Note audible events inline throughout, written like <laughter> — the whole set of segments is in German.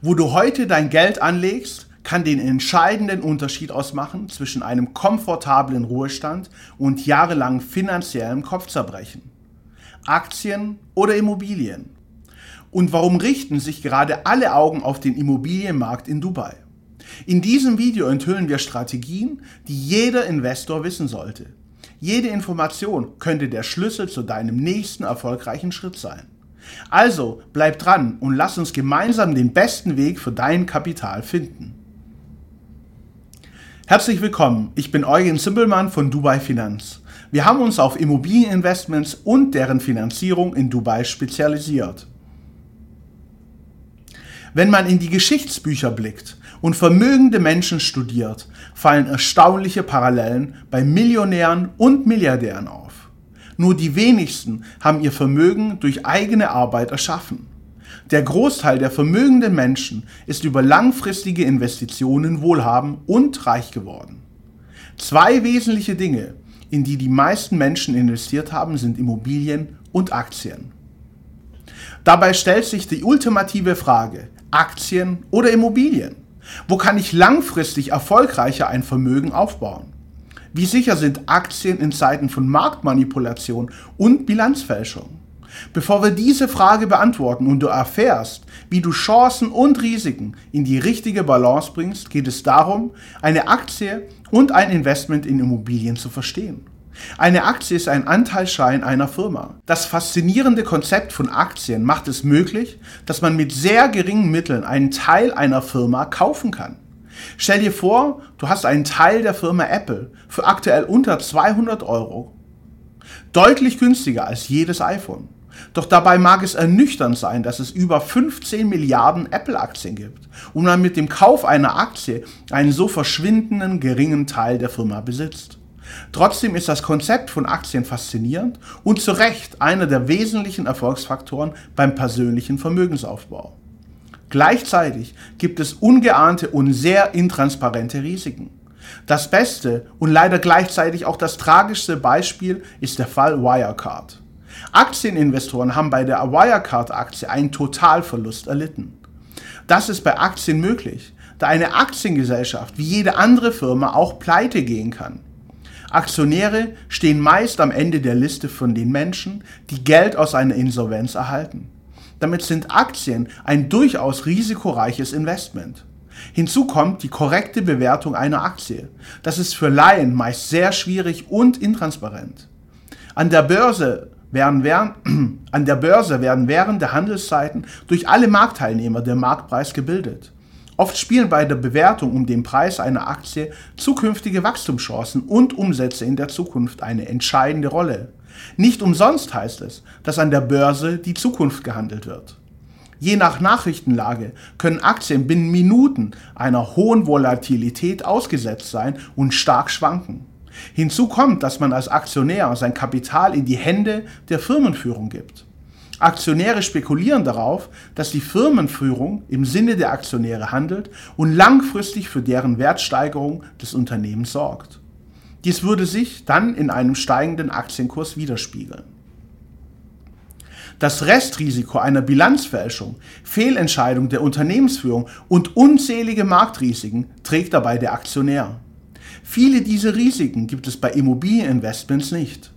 Wo du heute dein Geld anlegst, kann den entscheidenden Unterschied ausmachen zwischen einem komfortablen Ruhestand und jahrelangem finanziellem Kopfzerbrechen. Aktien oder Immobilien? Und warum richten sich gerade alle Augen auf den Immobilienmarkt in Dubai? In diesem Video enthüllen wir Strategien, die jeder Investor wissen sollte. Jede Information könnte der Schlüssel zu deinem nächsten erfolgreichen Schritt sein. Also bleib dran und lass uns gemeinsam den besten Weg für dein Kapital finden. Herzlich willkommen, ich bin Eugen Simpelmann von Dubai Finanz. Wir haben uns auf Immobilieninvestments und deren Finanzierung in Dubai spezialisiert. Wenn man in die Geschichtsbücher blickt und vermögende Menschen studiert, fallen erstaunliche Parallelen bei Millionären und Milliardären auf. Nur die wenigsten haben ihr Vermögen durch eigene Arbeit erschaffen. Der Großteil der vermögenden Menschen ist über langfristige Investitionen wohlhabend und reich geworden. Zwei wesentliche Dinge, in die die meisten Menschen investiert haben, sind Immobilien und Aktien. Dabei stellt sich die ultimative Frage, Aktien oder Immobilien? Wo kann ich langfristig erfolgreicher ein Vermögen aufbauen? Wie sicher sind Aktien in Zeiten von Marktmanipulation und Bilanzfälschung? Bevor wir diese Frage beantworten und du erfährst, wie du Chancen und Risiken in die richtige Balance bringst, geht es darum, eine Aktie und ein Investment in Immobilien zu verstehen. Eine Aktie ist ein Anteilsschein einer Firma. Das faszinierende Konzept von Aktien macht es möglich, dass man mit sehr geringen Mitteln einen Teil einer Firma kaufen kann. Stell dir vor, du hast einen Teil der Firma Apple für aktuell unter 200 Euro. Deutlich günstiger als jedes iPhone. Doch dabei mag es ernüchternd sein, dass es über 15 Milliarden Apple-Aktien gibt und man mit dem Kauf einer Aktie einen so verschwindenden geringen Teil der Firma besitzt. Trotzdem ist das Konzept von Aktien faszinierend und zu Recht einer der wesentlichen Erfolgsfaktoren beim persönlichen Vermögensaufbau. Gleichzeitig gibt es ungeahnte und sehr intransparente Risiken. Das beste und leider gleichzeitig auch das tragischste Beispiel ist der Fall Wirecard. Aktieninvestoren haben bei der Wirecard-Aktie einen Totalverlust erlitten. Das ist bei Aktien möglich, da eine Aktiengesellschaft wie jede andere Firma auch pleite gehen kann. Aktionäre stehen meist am Ende der Liste von den Menschen, die Geld aus einer Insolvenz erhalten. Damit sind Aktien ein durchaus risikoreiches Investment. Hinzu kommt die korrekte Bewertung einer Aktie. Das ist für Laien meist sehr schwierig und intransparent. An der Börse werden während, <clears throat> an der Börse werden während der Handelszeiten durch alle Marktteilnehmer der Marktpreis gebildet. Oft spielen bei der Bewertung um den Preis einer Aktie zukünftige Wachstumschancen und Umsätze in der Zukunft eine entscheidende Rolle. Nicht umsonst heißt es, dass an der Börse die Zukunft gehandelt wird. Je nach Nachrichtenlage können Aktien binnen Minuten einer hohen Volatilität ausgesetzt sein und stark schwanken. Hinzu kommt, dass man als Aktionär sein Kapital in die Hände der Firmenführung gibt. Aktionäre spekulieren darauf, dass die Firmenführung im Sinne der Aktionäre handelt und langfristig für deren Wertsteigerung des Unternehmens sorgt. Dies würde sich dann in einem steigenden Aktienkurs widerspiegeln. Das Restrisiko einer Bilanzfälschung, Fehlentscheidung der Unternehmensführung und unzählige Marktrisiken trägt dabei der Aktionär. Viele dieser Risiken gibt es bei Immobilieninvestments nicht.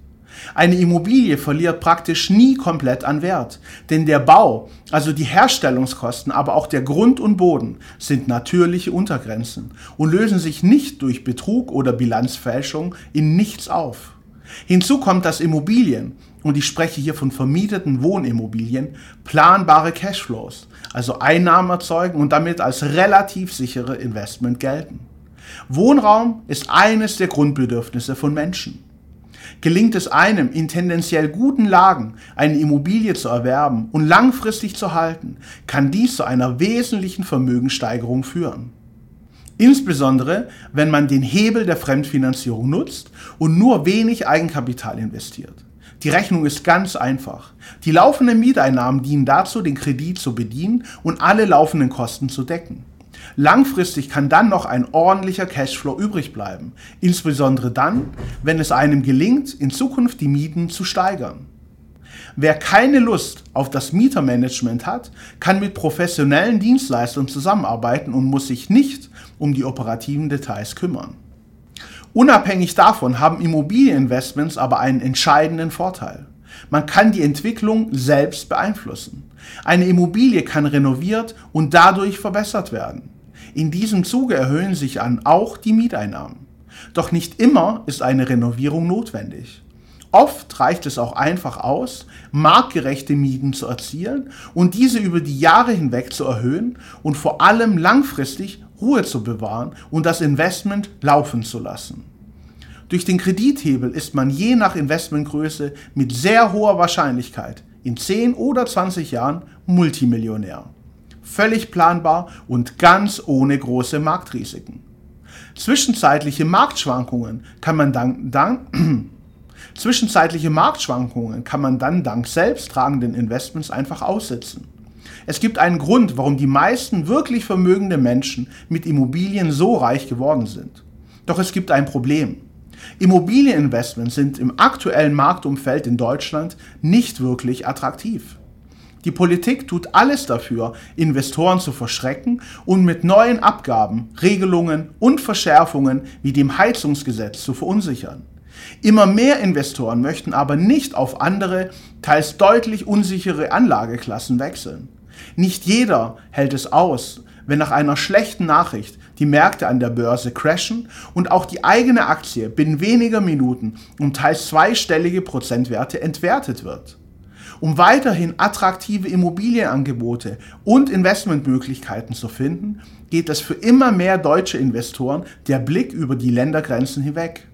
Eine Immobilie verliert praktisch nie komplett an Wert, denn der Bau, also die Herstellungskosten, aber auch der Grund und Boden sind natürliche Untergrenzen und lösen sich nicht durch Betrug oder Bilanzfälschung in nichts auf. Hinzu kommt, dass Immobilien, und ich spreche hier von vermieteten Wohnimmobilien, planbare Cashflows, also Einnahmen erzeugen und damit als relativ sichere Investment gelten. Wohnraum ist eines der Grundbedürfnisse von Menschen. Gelingt es einem, in tendenziell guten Lagen eine Immobilie zu erwerben und langfristig zu halten, kann dies zu einer wesentlichen Vermögenssteigerung führen. Insbesondere, wenn man den Hebel der Fremdfinanzierung nutzt und nur wenig Eigenkapital investiert. Die Rechnung ist ganz einfach. Die laufenden Mieteinnahmen dienen dazu, den Kredit zu bedienen und alle laufenden Kosten zu decken. Langfristig kann dann noch ein ordentlicher Cashflow übrig bleiben, insbesondere dann, wenn es einem gelingt, in Zukunft die Mieten zu steigern. Wer keine Lust auf das Mietermanagement hat, kann mit professionellen Dienstleistern zusammenarbeiten und muss sich nicht um die operativen Details kümmern. Unabhängig davon haben Immobilieninvestments aber einen entscheidenden Vorteil. Man kann die Entwicklung selbst beeinflussen. Eine Immobilie kann renoviert und dadurch verbessert werden. In diesem Zuge erhöhen sich an auch die Mieteinnahmen. Doch nicht immer ist eine Renovierung notwendig. Oft reicht es auch einfach aus, marktgerechte Mieten zu erzielen und diese über die Jahre hinweg zu erhöhen und vor allem langfristig Ruhe zu bewahren und das Investment laufen zu lassen. Durch den Kredithebel ist man je nach Investmentgröße mit sehr hoher Wahrscheinlichkeit in 10 oder 20 Jahren Multimillionär. Völlig planbar und ganz ohne große Marktrisiken. Zwischenzeitliche Marktschwankungen kann man dank, dank <clears throat> Zwischenzeitliche Marktschwankungen kann man dann dank selbsttragenden Investments einfach aussitzen. Es gibt einen Grund, warum die meisten wirklich vermögende Menschen mit Immobilien so reich geworden sind. Doch es gibt ein Problem. Immobilieninvestments sind im aktuellen Marktumfeld in Deutschland nicht wirklich attraktiv. Die Politik tut alles dafür, Investoren zu verschrecken und mit neuen Abgaben, Regelungen und Verschärfungen wie dem Heizungsgesetz zu verunsichern. Immer mehr Investoren möchten aber nicht auf andere, teils deutlich unsichere Anlageklassen wechseln. Nicht jeder hält es aus, wenn nach einer schlechten Nachricht die Märkte an der Börse crashen und auch die eigene Aktie binnen weniger Minuten um teils zweistellige Prozentwerte entwertet wird. Um weiterhin attraktive Immobilienangebote und Investmentmöglichkeiten zu finden, geht es für immer mehr deutsche Investoren der Blick über die Ländergrenzen hinweg.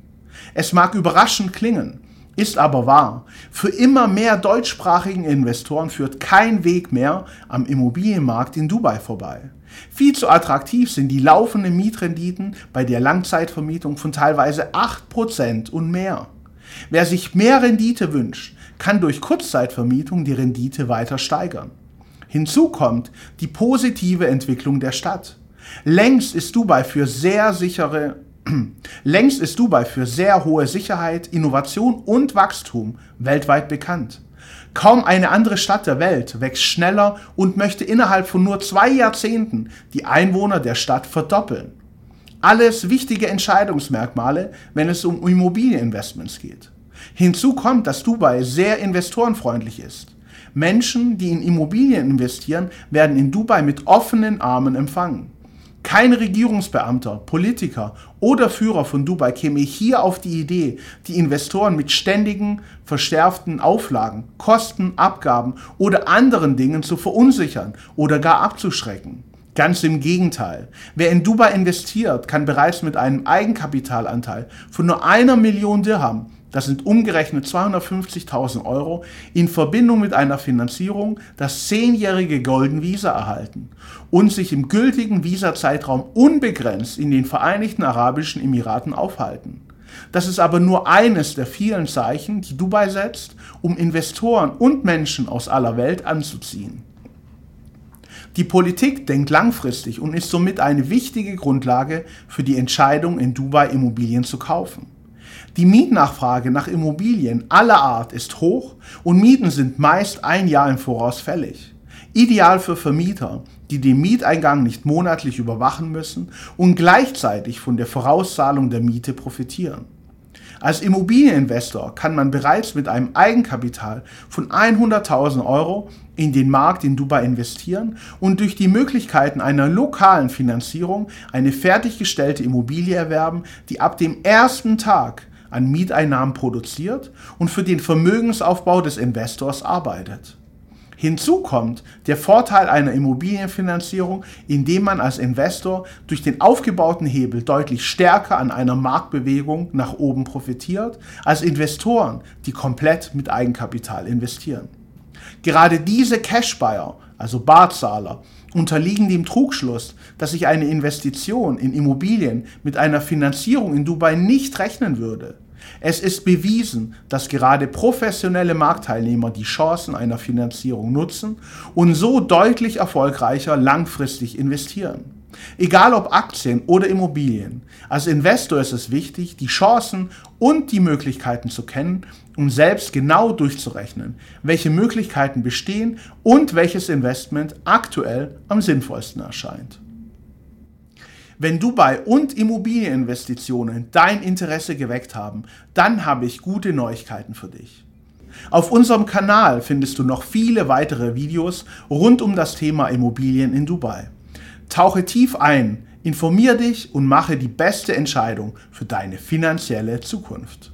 Es mag überraschend klingen, ist aber wahr. Für immer mehr deutschsprachigen Investoren führt kein Weg mehr am Immobilienmarkt in Dubai vorbei. Viel zu attraktiv sind die laufenden Mietrenditen bei der Langzeitvermietung von teilweise 8% und mehr. Wer sich mehr Rendite wünscht, kann durch Kurzzeitvermietung die Rendite weiter steigern. Hinzu kommt die positive Entwicklung der Stadt. Längst ist Dubai für sehr sichere <clears throat> Längst ist Dubai für sehr hohe Sicherheit, Innovation und Wachstum weltweit bekannt. Kaum eine andere Stadt der Welt wächst schneller und möchte innerhalb von nur zwei Jahrzehnten die Einwohner der Stadt verdoppeln. Alles wichtige Entscheidungsmerkmale, wenn es um Immobilieninvestments geht. Hinzu kommt, dass Dubai sehr investorenfreundlich ist. Menschen, die in Immobilien investieren, werden in Dubai mit offenen Armen empfangen. Kein Regierungsbeamter, Politiker oder Führer von Dubai käme hier auf die Idee, die Investoren mit ständigen, verschärften Auflagen, Kosten, Abgaben oder anderen Dingen zu verunsichern oder gar abzuschrecken. Ganz im Gegenteil. Wer in Dubai investiert, kann bereits mit einem Eigenkapitalanteil von nur einer Million Dirham das sind umgerechnet 250.000 Euro, in Verbindung mit einer Finanzierung das zehnjährige Golden Visa erhalten und sich im gültigen Visazeitraum unbegrenzt in den Vereinigten Arabischen Emiraten aufhalten. Das ist aber nur eines der vielen Zeichen, die Dubai setzt, um Investoren und Menschen aus aller Welt anzuziehen. Die Politik denkt langfristig und ist somit eine wichtige Grundlage für die Entscheidung, in Dubai Immobilien zu kaufen. Die Mietnachfrage nach Immobilien aller Art ist hoch und Mieten sind meist ein Jahr im Voraus fällig. Ideal für Vermieter, die den Mieteingang nicht monatlich überwachen müssen und gleichzeitig von der Vorauszahlung der Miete profitieren. Als Immobilieninvestor kann man bereits mit einem Eigenkapital von 100.000 Euro in den Markt in Dubai investieren und durch die Möglichkeiten einer lokalen Finanzierung eine fertiggestellte Immobilie erwerben, die ab dem ersten Tag an Mieteinnahmen produziert und für den Vermögensaufbau des Investors arbeitet. Hinzu kommt der Vorteil einer Immobilienfinanzierung, indem man als Investor durch den aufgebauten Hebel deutlich stärker an einer Marktbewegung nach oben profitiert, als Investoren, die komplett mit Eigenkapital investieren. Gerade diese Cash-Buyer, also Barzahler, unterliegen dem Trugschluss, dass sich eine Investition in Immobilien mit einer Finanzierung in Dubai nicht rechnen würde. Es ist bewiesen, dass gerade professionelle Marktteilnehmer die Chancen einer Finanzierung nutzen und so deutlich erfolgreicher langfristig investieren. Egal ob Aktien oder Immobilien. Als Investor ist es wichtig, die Chancen und die Möglichkeiten zu kennen, um selbst genau durchzurechnen, welche Möglichkeiten bestehen und welches Investment aktuell am sinnvollsten erscheint. Wenn Dubai und Immobilieninvestitionen dein Interesse geweckt haben, dann habe ich gute Neuigkeiten für dich. Auf unserem Kanal findest du noch viele weitere Videos rund um das Thema Immobilien in Dubai. Tauche tief ein, informier dich und mache die beste Entscheidung für deine finanzielle Zukunft.